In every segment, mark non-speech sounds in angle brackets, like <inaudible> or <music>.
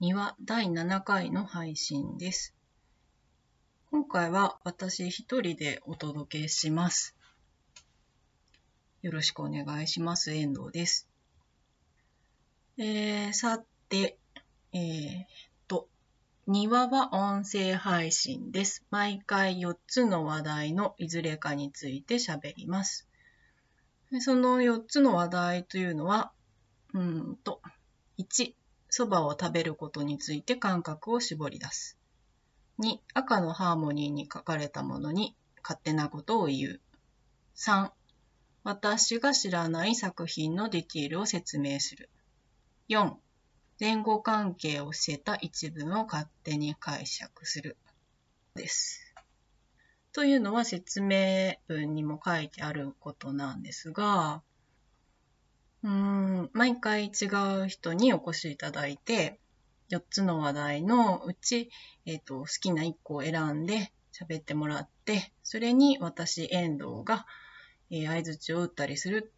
庭第7回の配信です。今回は私一人でお届けします。よろしくお願いします。遠藤です。えー、さて、えー、と、庭は音声配信です。毎回4つの話題のいずれかについて喋ります。その4つの話題というのは、うーんと、1、蕎麦を食べることについて感覚を絞り出す。2、赤のハーモニーに書かれたものに勝手なことを言う。3、私が知らない作品のディティールを説明する。4、前後関係を伏せた一文を勝手に解釈する。です。というのは説明文にも書いてあることなんですが、うん、毎回違う人にお越しいただいて、4つの話題のうち、えっ、と、好きな1個を選んで喋ってもらって、それに私、遠藤が、えー相槌を打ったりする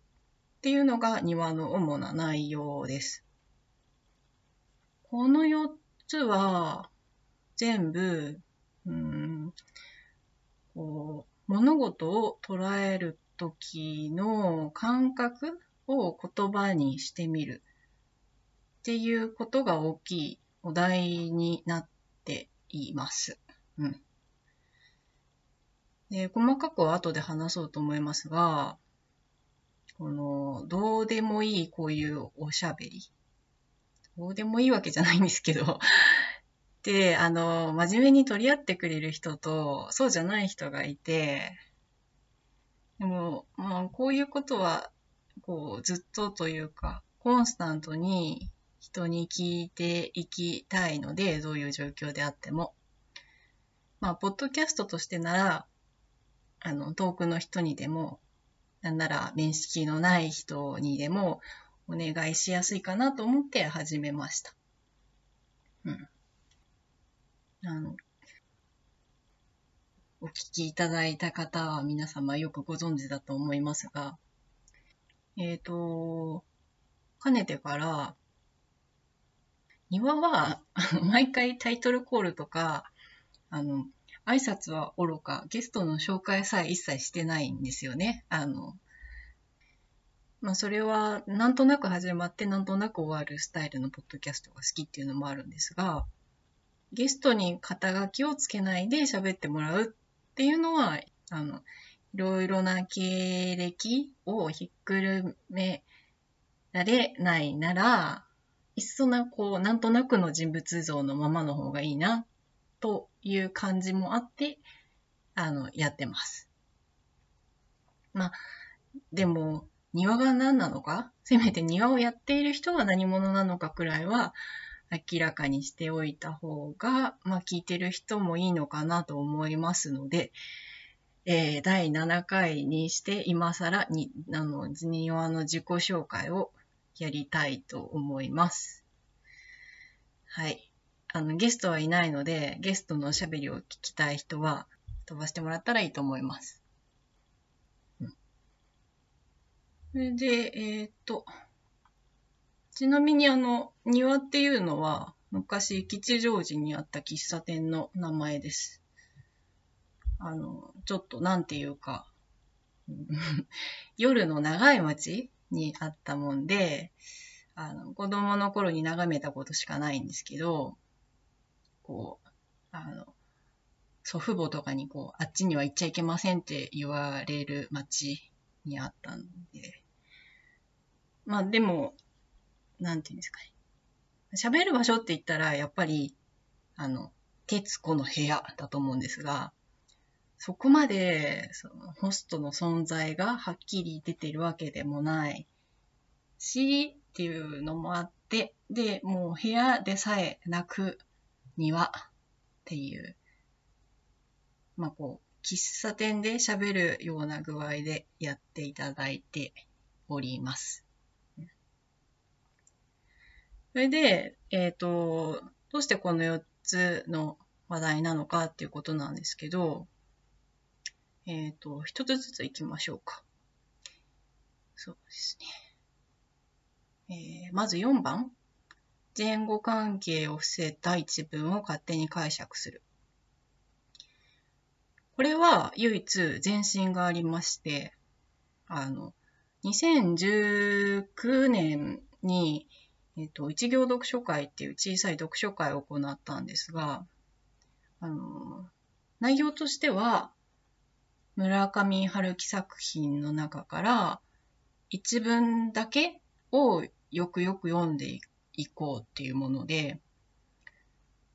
っていうのが庭の主な内容です。この4つは、全部、うん、こう、物事を捉えるときの感覚を言葉にしてみるっていうことが大きいお題になっています。うん。で、細かくは後で話そうと思いますが、この、どうでもいいこういうおしゃべり。どうでもいいわけじゃないんですけど、で、あの、真面目に取り合ってくれる人と、そうじゃない人がいて、でも、まあ、こういうことは、こう、ずっとというか、コンスタントに人に聞いていきたいので、どういう状況であっても。まあ、ポッドキャストとしてなら、あの、遠くの人にでも、なんなら面識のない人にでも、お願いしやすいかなと思って始めました。うん。あの、お聞きいただいた方は皆様よくご存知だと思いますが、えっ、と、かねてから、庭は毎回タイトルコールとか、あの、挨拶は愚か、ゲストの紹介さえ一切してないんですよね。あの、まあそれはなんとなく始まってなんとなく終わるスタイルのポッドキャストが好きっていうのもあるんですが、ゲストに肩書きをつけないで喋ってもらうっていうのは、あの、いろいろな経歴をひっくるめられないなら、いっそな、こう、なんとなくの人物像のままの方がいいな、という感じもあって、あの、やってます。まあ、でも、庭が何なのか？せめて庭をやっている人が何者なのかくらいは、明らかにしておいた方が、まあ、聞いてる人もいいのかなと思いますので、えー第7回にして今更に、あの、庭の自己紹介をやりたいと思います。はい。あの、ゲストはいないので、ゲストのおしゃべりを聞きたい人は飛ばしてもらったらいいと思います。うん。それで、えーっと、ちなみにあの、庭っていうのは、昔吉祥寺にあった喫茶店の名前です。あの、ちょっとなんていうか、<laughs> 夜の長い街にあったもんで、あの、子供の頃に眺めたことしかないんですけど、こう、あの、祖父母とかにこう、あっちには行っちゃいけませんって言われる街にあったんで、まあでも、なんていうんですかね。喋る場所って言ったら、やっぱり、あの、徹子の部屋だと思うんですが、そこまで、その、ホストの存在がはっきり出てるわけでもないし、っていうのもあって、で、もう部屋でさえなく庭っていう、まあこう、喫茶店で喋るような具合でやっていただいております。それで、えっ、と、どうしてこの4つの話題なのかっていうことなんですけど、えっ、と、一つずつ行きましょうか。そうですね。えーまず4番。前後関係を伏せた一文を勝手に解釈する。これは唯一前進がありまして、あの、2019年に、えっと、一行読書会っていう小さい読書会を行ったんですが、あの、内容としては、村上春樹作品の中から一文だけをよくよく読んでいこうっていうもので、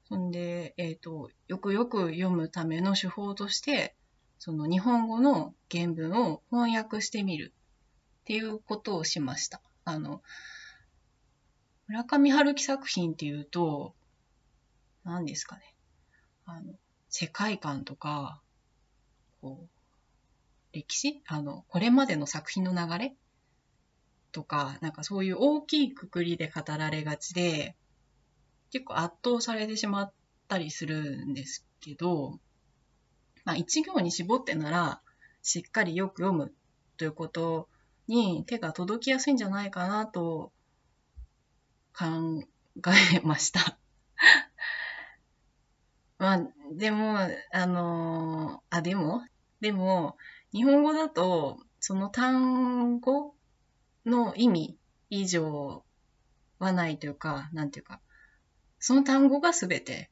そんで、えっ、ー、と、よくよく読むための手法として、その日本語の原文を翻訳してみるっていうことをしました。あの、村上春樹作品っていうと、何ですかね。あの、世界観とか、こう、歴史？あの、これまでの作品の流れ？とか、なんかそういう大きいくくりで語られがちで、結構圧倒されてしまったりするんですけど、まあ一行に絞ってなら、しっかりよく読むということに手が届きやすいんじゃないかなと考えました。<laughs> まあ、でも、あのあ、でも、でも、日本語だと、その単語の意味以上はないというか、なんていうか、その単語が全て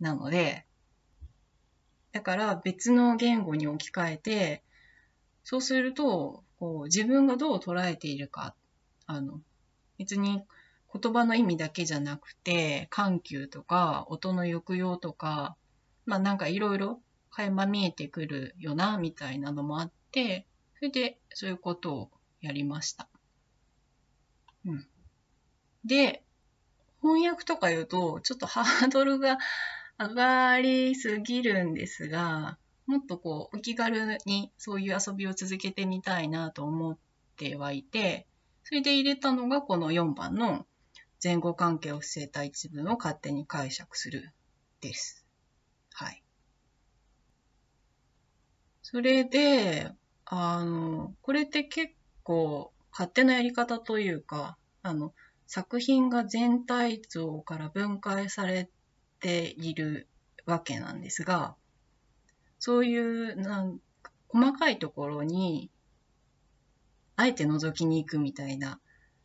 なので、だから別の言語に置き換えて、そうすると、こう自分がどう捉えているか、あの、別に言葉の意味だけじゃなくて、緩急とか、音の抑揚とか、まあなんかいろいろ垣間見えてくるよな、みたいなのもあって、それでそういうことをやりました。うん。で、翻訳とか言うと、ちょっとハードルが <laughs> 上がりすぎるんですが、もっとこう、お気軽にそういう遊びを続けてみたいなと思ってはいて、それで入れたのがこの4番の前後関係を伏せた一文を勝手に解釈するです。はい。それで、あの、これって結構勝手なやり方というか、あの、作品が全体像から分解されているわけなんですが、そういうなん細かいところに、あえて覗きに行くみたいな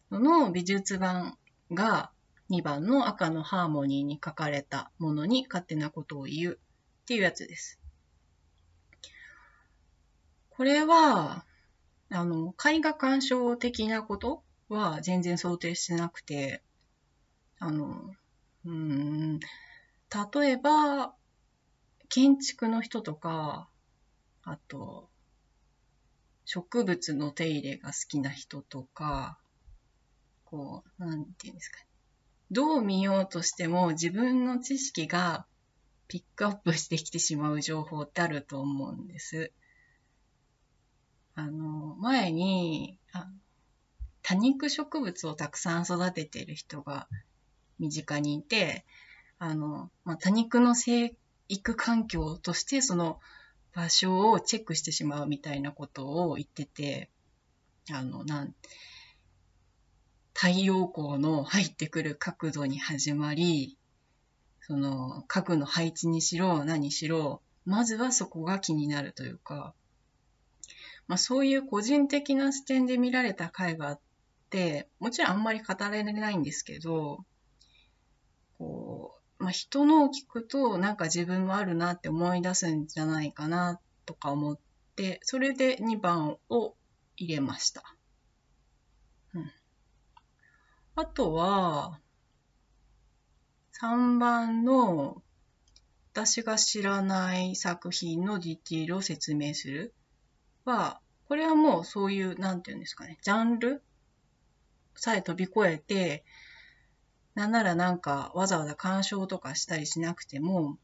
のの美術版が2番の赤のハーモニーに書かれたものに勝手なことを言うっていうやつです。これは、あの、絵画鑑賞的なことは全然想定してなくて、あの、うん、例えば、建築の人とか、あと、植物の手入れが好きな人とか、こう、なんていうんですかね。どう見ようとしても自分の知識がピックアップしてきてしまう情報ってあると思うんです。あの、前に、あ多肉植物をたくさん育てている人が身近にいて、あの、まあ、多肉の生育環境としてその場所をチェックしてしまうみたいなことを言ってて、あの、なん、太陽光の入ってくる角度に始まり、その家具の配置にしろ何しろ、まずはそこが気になるというか、まあ、そういう個人的な視点で見られた絵画って、もちろんあんまり語られないんですけど、こう、まあ、人のを聞くとなんか自分もあるなって思い出すんじゃないかなとか思って、それで2番を入れました。うん。あとは、3番の私が知らない作品のディティールを説明する。は、これはもうそういう、なんていうんですかね、ジャンルさえ飛び越えて、なんならなんかわざわざ鑑賞とかしたりしなくても、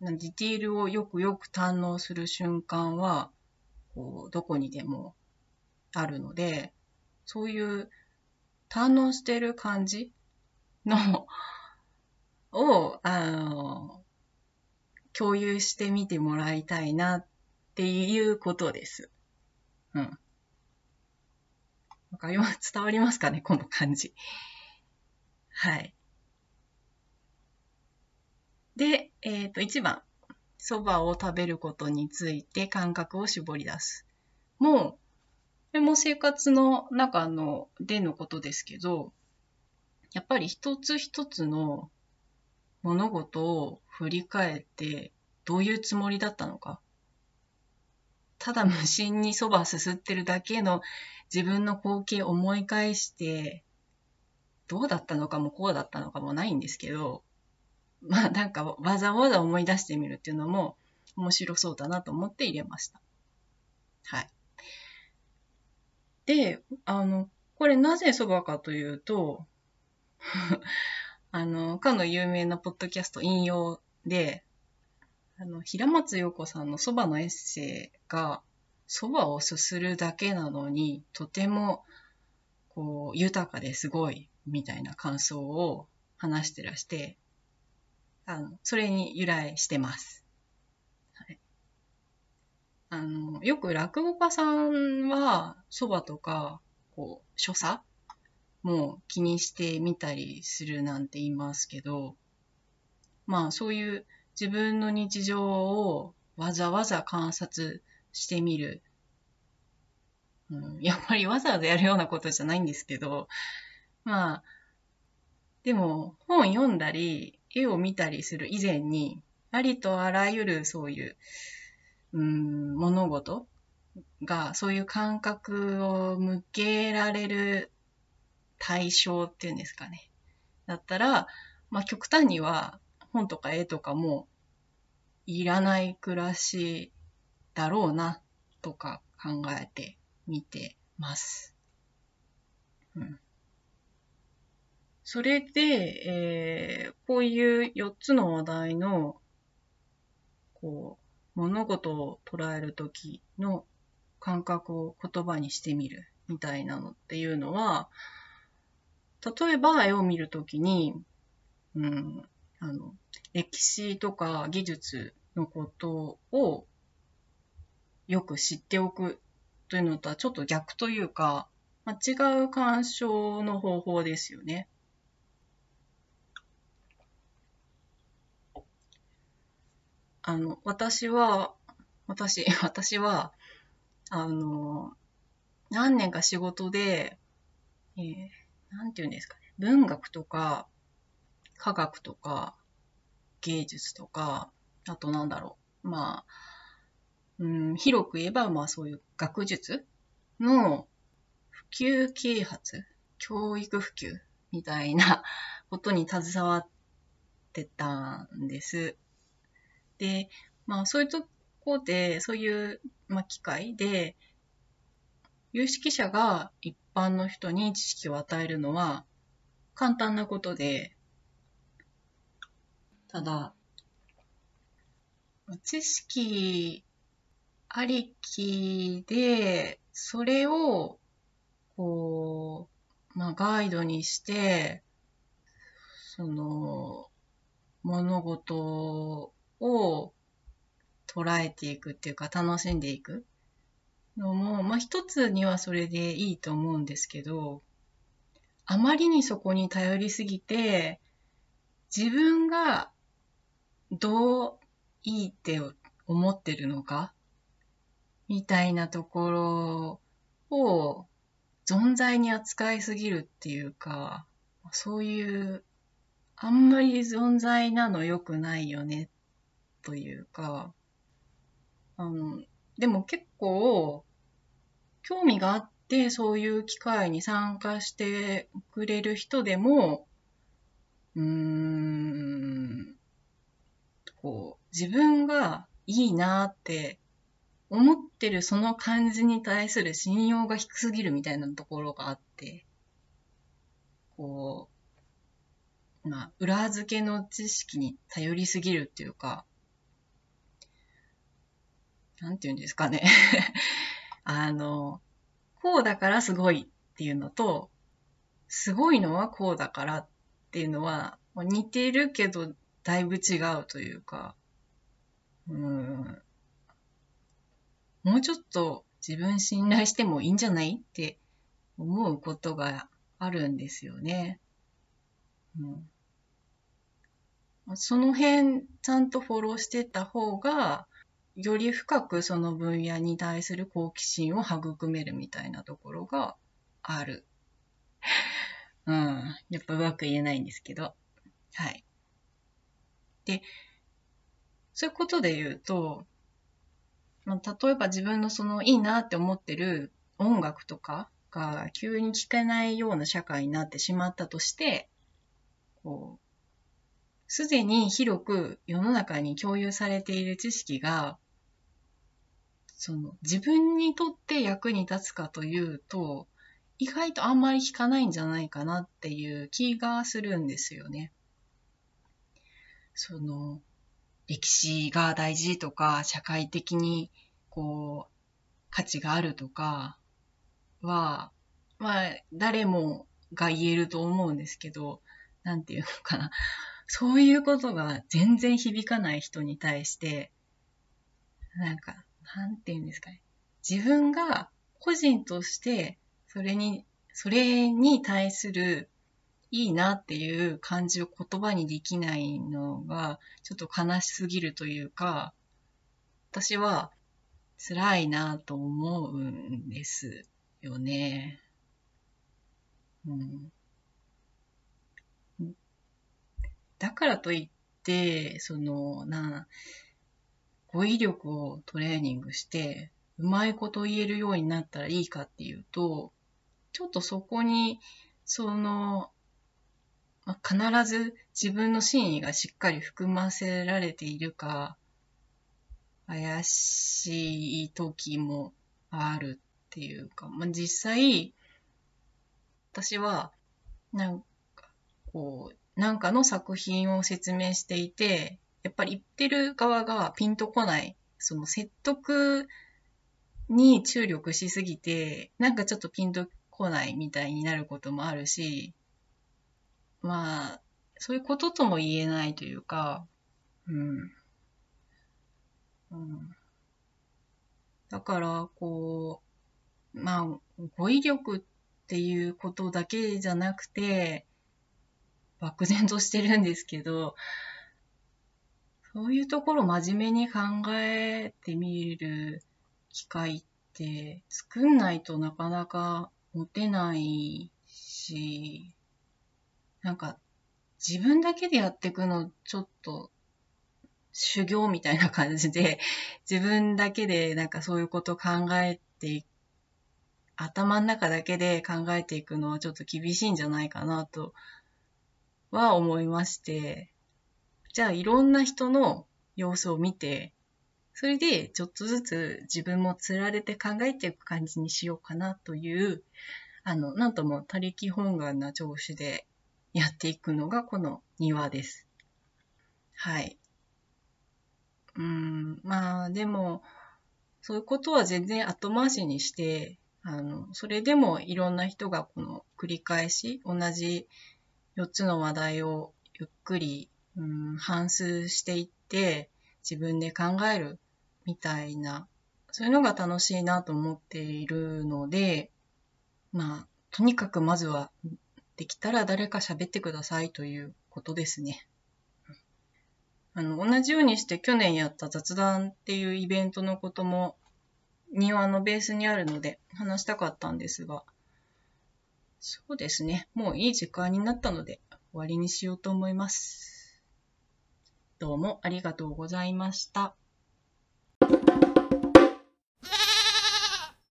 ディティールをよくよく堪能する瞬間は、こう、どこにでもあるので、そういう堪能してる感じのを、あの、共有してみてもらいたいなっていうことです。うん。わかります伝わりますかねこの感じ。はい。で、えっ、ー、と、1番。蕎麦を食べることについて感覚を絞り出す。もう、これも生活の中のでのことですけど、やっぱり一つ一つの物事を振り返ってどういうつもりだったのか。ただ無心にそばすすってるだけの自分の光景を思い返して、どうだったのかもこうだったのかもないんですけど、まあなんかわざわざ思い出してみるっていうのも面白そうだなと思って入れました。はい。で、あの、これなぜ蕎麦かというと、<laughs> あの、かの有名なポッドキャスト引用で、あの、平松陽子さんの蕎麦のエッセイが、蕎麦をすするだけなのに、とても、こう、豊かですごい、みたいな感想を話してらして、あの、それに由来してます。はい。あの、よく落語家さんは、蕎麦とか、こう、所作も気にしてみたりするなんて言いますけど、まあそういう自分の日常をわざわざ観察してみる。うん、やっぱりわざわざやるようなことじゃないんですけど、まあ、でも本読んだり、絵を見たりする以前に、ありとあらゆるそういう、うん、物事が、そういう感覚を向けられる対象っていうんですかね。だったら、まあ極端には本とか絵とかもいらない暮らしだろうなとか考えてみてます。うん。それで、えー、こういう4つの話題の、こう、物事を捉えるときの感覚を言葉にしてみるみたいなのっていうのは、例えば絵を見るときに、うん、あの、歴史とか技術のことをよく知っておくというのとはちょっと逆というか、まあ、違う鑑賞の方法ですよね。あの、私は、私、<laughs> 私は、あの、何年か仕事で、えー、なんて言うんですかね、文学とか、科学とか、芸術とか、あとなんだろう、まあ、うん、広く言えば、まあそういう学術の普及啓発、教育普及みたいな <laughs> ことに携わってたんです。で、まあそういうとこで、そういう、まあ、機会で、有識者が一般の人に知識を与えるのは簡単なことで、ただ、知識ありきで、それを、こう、まあ、ガイドにして、その、物事を捉えていくっていうか、楽しんでいくのも、まあ、一つにはそれでいいと思うんですけど、あまりにそこに頼りすぎて、自分がどういいって思ってるのか？みたいなところを存在に扱いすぎるっていうか、そういう、あんまり存在なの良くないよね、というか、あの、でも結構、興味があって、そういう機会に参加してくれる人でも、うーん、こう、自分がいいなって思ってるその感じに対する信用が低すぎるみたいなところがあって、こう、まあ、裏付けの知識に頼りすぎるっていうか、なんて言うんですかね。<laughs> あの、こうだからすごいっていうのと、すごいのはこうだからっていうのは、似てるけどだいぶ違うというか、うん、もうちょっと自分信頼してもいいんじゃないって思うことがあるんですよね。うん、その辺ちゃんとフォローしてった方が、より深くその分野に対する好奇心を育めるみたいなところがある。うん。やっぱうまく言えないんですけど。はい。で、そういうことで言うと、まあ、例えば自分のそのいいなって思ってる音楽とかが急に聴けないような社会になってしまったとして、こう、すでに広く世の中に共有されている知識が、その自分にとって役に立つかというと、意外とあんまり聞かないんじゃないかなっていう気がするんですよね。その、歴史が大事とか、社会的にこう、価値があるとかは、まあ、誰もが言えると思うんですけど、なんていうのかな。そういうことが全然響かない人に対して、なんか、なんていうんですかね。自分が個人としてそれに、それに対するいいなっていう感じを言葉にできないのが、ちょっと悲しすぎるというか、私は辛いなと思うんですよね。うん。だからといって、その、な、語彙力をトレーニングして、うまいこと言えるようになったらいいかっていうと、ちょっとそこに、その、ま必ず自分の真意がしっかり含ませられているか、怪しい時もあるっていうか、まあ、実際、私は、なんか、こう、なんかの作品を説明していて、やっぱり言ってる側がピンとこない、その説得に注力しすぎて、なんかちょっとピンと来ないみたいになることもあるし、まあ、そういうこととも言えないというか、うん。うん、だから、こう、まあ、語彙力っていうことだけじゃなくて、漠然としてるんですけど、そういうところ真面目に考えてみる機会って作んないとなかなか持てないし、なんか自分だけでやっていくのちょっと修行みたいな感じで、<laughs> 自分だけでなんかそういうこと考えて、頭の中だけで考えていくのはちょっと厳しいんじゃないかなとは思いまして、じゃあいろんな人の様子を見て、それでちょっとずつ自分も釣られて考えていく感じにしようかなという、あの、なんとも他力本願な調子でやっていくのがこの庭です。はい。うん、まあでも、そういうことは全然後回しにして、あの、それでもいろんな人がこの繰り返し同じ4つの話題をゆっくり、うん、反数していって自分で考えるみたいな、そういうのが楽しいなと思っているので、まあ、とにかくまずはできたら誰か喋ってくださいということですね。あの、同じようにして去年やった雑談っていうイベントのことも庭のベースにあるので話したかったんですが、そうですね。もういい時間になったので終わりにしようと思います。どうもありがとうございました。